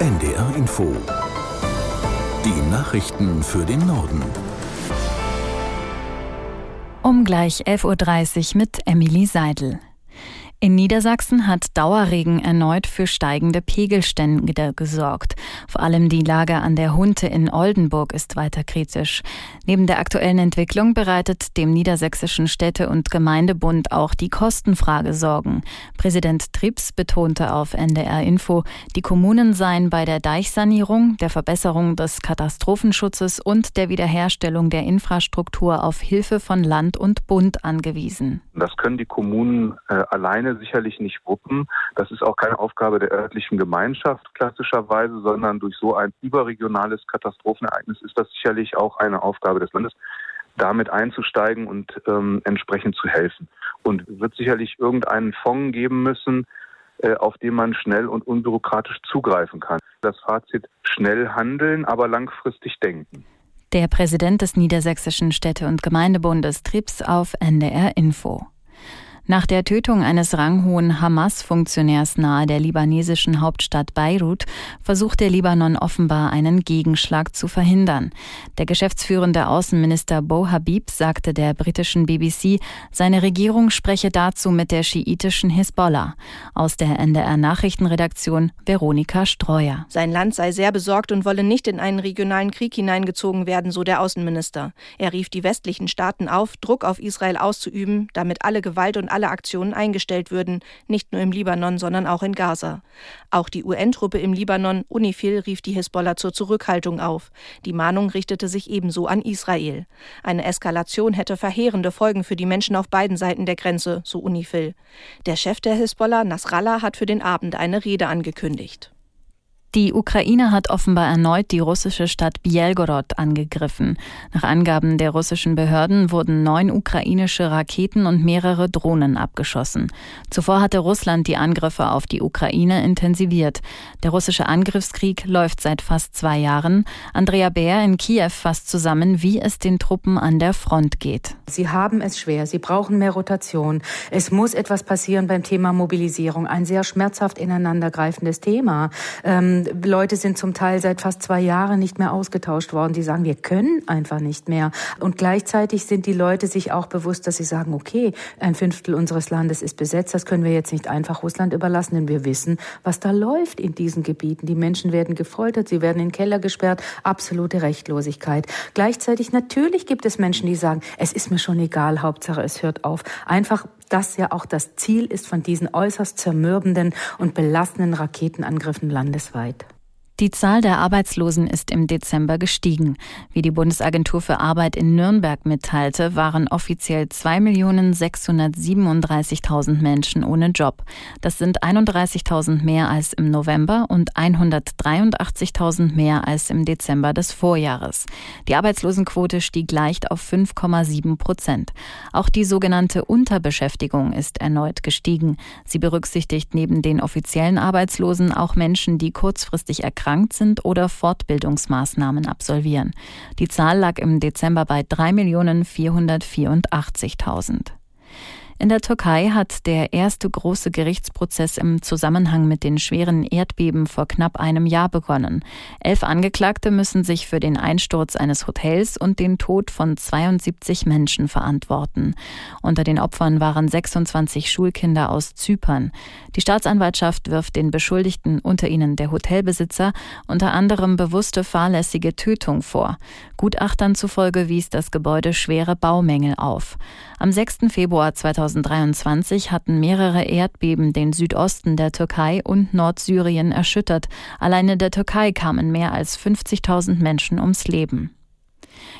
NDR Info. Die Nachrichten für den Norden. Um gleich 11.30 Uhr mit Emily Seidel. In Niedersachsen hat Dauerregen erneut für steigende Pegelstände gesorgt. Vor allem die Lage an der Hunte in Oldenburg ist weiter kritisch. Neben der aktuellen Entwicklung bereitet dem Niedersächsischen Städte- und Gemeindebund auch die Kostenfrage Sorgen. Präsident Trips betonte auf NDR Info, die Kommunen seien bei der Deichsanierung, der Verbesserung des Katastrophenschutzes und der Wiederherstellung der Infrastruktur auf Hilfe von Land und Bund angewiesen. Das können die Kommunen äh, alleine alleine sicherlich nicht wuppen. Das ist auch keine Aufgabe der örtlichen Gemeinschaft klassischerweise, sondern durch so ein überregionales Katastrophenereignis ist das sicherlich auch eine Aufgabe des Landes damit einzusteigen und ähm, entsprechend zu helfen. Und wird sicherlich irgendeinen Fonds geben müssen, äh, auf den man schnell und unbürokratisch zugreifen kann. Das Fazit schnell handeln, aber langfristig denken. Der Präsident des Niedersächsischen Städte- und Gemeindebundes Trips auf NDR Info. Nach der Tötung eines ranghohen Hamas-Funktionärs nahe der libanesischen Hauptstadt Beirut versucht der Libanon offenbar einen Gegenschlag zu verhindern. Der geschäftsführende Außenminister Bo Habib sagte der britischen BBC, seine Regierung spreche dazu mit der schiitischen Hisbollah. Aus der NDR Nachrichtenredaktion Veronika Streuer. Sein Land sei sehr besorgt und wolle nicht in einen regionalen Krieg hineingezogen werden, so der Außenminister. Er rief die westlichen Staaten auf, Druck auf Israel auszuüben, damit alle Gewalt und alle alle Aktionen eingestellt würden, nicht nur im Libanon, sondern auch in Gaza. Auch die UN-Truppe im Libanon, UNIFIL, rief die Hisbollah zur Zurückhaltung auf. Die Mahnung richtete sich ebenso an Israel. Eine Eskalation hätte verheerende Folgen für die Menschen auf beiden Seiten der Grenze, so UNIFIL. Der Chef der Hisbollah, Nasrallah, hat für den Abend eine Rede angekündigt. Die Ukraine hat offenbar erneut die russische Stadt Bielgorod angegriffen. Nach Angaben der russischen Behörden wurden neun ukrainische Raketen und mehrere Drohnen abgeschossen. Zuvor hatte Russland die Angriffe auf die Ukraine intensiviert. Der russische Angriffskrieg läuft seit fast zwei Jahren. Andrea Bär in Kiew fasst zusammen, wie es den Truppen an der Front geht. Sie haben es schwer. Sie brauchen mehr Rotation. Es muss etwas passieren beim Thema Mobilisierung. Ein sehr schmerzhaft ineinandergreifendes Thema. Ähm, Leute sind zum Teil seit fast zwei Jahren nicht mehr ausgetauscht worden. Die sagen, wir können einfach nicht mehr. Und gleichzeitig sind die Leute sich auch bewusst, dass sie sagen, okay, ein Fünftel unseres Landes ist besetzt. Das können wir jetzt nicht einfach Russland überlassen, denn wir wissen, was da läuft in diesen Gebieten. Die Menschen werden gefoltert, sie werden in Keller gesperrt. Absolute Rechtlosigkeit. Gleichzeitig natürlich gibt es Menschen, die sagen, es ist mir schon egal, Hauptsache es hört auf. Einfach das ja auch das Ziel ist von diesen äußerst zermürbenden und belastenden Raketenangriffen landesweit. Die Zahl der Arbeitslosen ist im Dezember gestiegen. Wie die Bundesagentur für Arbeit in Nürnberg mitteilte, waren offiziell 2.637.000 Menschen ohne Job. Das sind 31.000 mehr als im November und 183.000 mehr als im Dezember des Vorjahres. Die Arbeitslosenquote stieg leicht auf 5,7 Prozent. Auch die sogenannte Unterbeschäftigung ist erneut gestiegen. Sie berücksichtigt neben den offiziellen Arbeitslosen auch Menschen, die kurzfristig erkrankt erkrankt sind oder Fortbildungsmaßnahmen absolvieren. Die Zahl lag im Dezember bei 3.484.000. In der Türkei hat der erste große Gerichtsprozess im Zusammenhang mit den schweren Erdbeben vor knapp einem Jahr begonnen. Elf Angeklagte müssen sich für den Einsturz eines Hotels und den Tod von 72 Menschen verantworten. Unter den Opfern waren 26 Schulkinder aus Zypern. Die Staatsanwaltschaft wirft den Beschuldigten, unter ihnen der Hotelbesitzer, unter anderem bewusste fahrlässige Tötung vor. Gutachtern zufolge wies das Gebäude schwere Baumängel auf. Am 6. Februar 2023 hatten mehrere Erdbeben den Südosten der Türkei und Nordsyrien erschüttert. Alleine der Türkei kamen mehr als 50.000 Menschen ums Leben.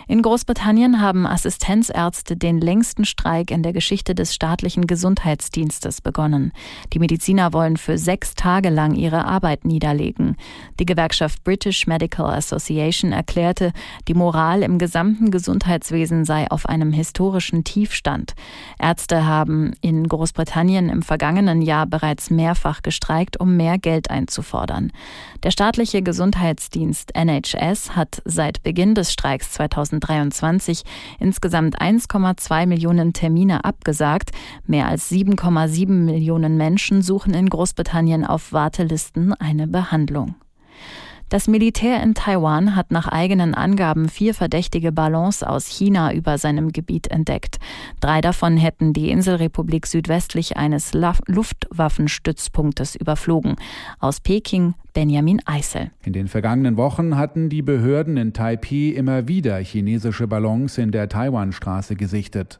In Großbritannien haben Assistenzärzte den längsten Streik in der Geschichte des staatlichen Gesundheitsdienstes begonnen. Die Mediziner wollen für sechs Tage lang ihre Arbeit niederlegen. Die Gewerkschaft British Medical Association erklärte, die Moral im gesamten Gesundheitswesen sei auf einem historischen Tiefstand. Ärzte haben in Großbritannien im vergangenen Jahr bereits mehrfach gestreikt, um mehr Geld einzufordern. Der staatliche Gesundheitsdienst NHS hat seit Beginn des Streiks 2023 insgesamt 1,2 Millionen Termine abgesagt. Mehr als 7,7 Millionen Menschen suchen in Großbritannien auf Wartelisten eine Behandlung. Das Militär in Taiwan hat nach eigenen Angaben vier verdächtige Ballons aus China über seinem Gebiet entdeckt. Drei davon hätten die Inselrepublik südwestlich eines Luftwaffenstützpunktes überflogen. Aus Peking Benjamin Eisel. In den vergangenen Wochen hatten die Behörden in Taipei immer wieder chinesische Ballons in der Taiwanstraße gesichtet.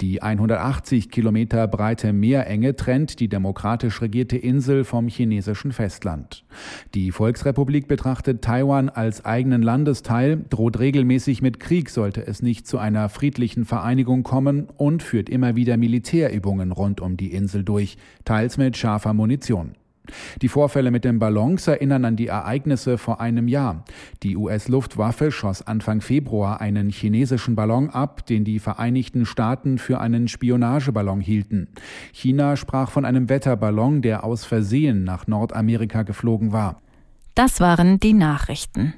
Die 180 Kilometer breite Meerenge trennt die demokratisch regierte Insel vom chinesischen Festland. Die Volksrepublik betrachtet Taiwan als eigenen Landesteil, droht regelmäßig mit Krieg, sollte es nicht zu einer friedlichen Vereinigung kommen und führt immer wieder Militärübungen rund um die Insel durch, teils mit scharfer Munition. Die Vorfälle mit den Ballons erinnern an die Ereignisse vor einem Jahr. Die US-Luftwaffe schoss Anfang Februar einen chinesischen Ballon ab, den die Vereinigten Staaten für einen Spionageballon hielten. China sprach von einem Wetterballon, der aus Versehen nach Nordamerika geflogen war. Das waren die Nachrichten.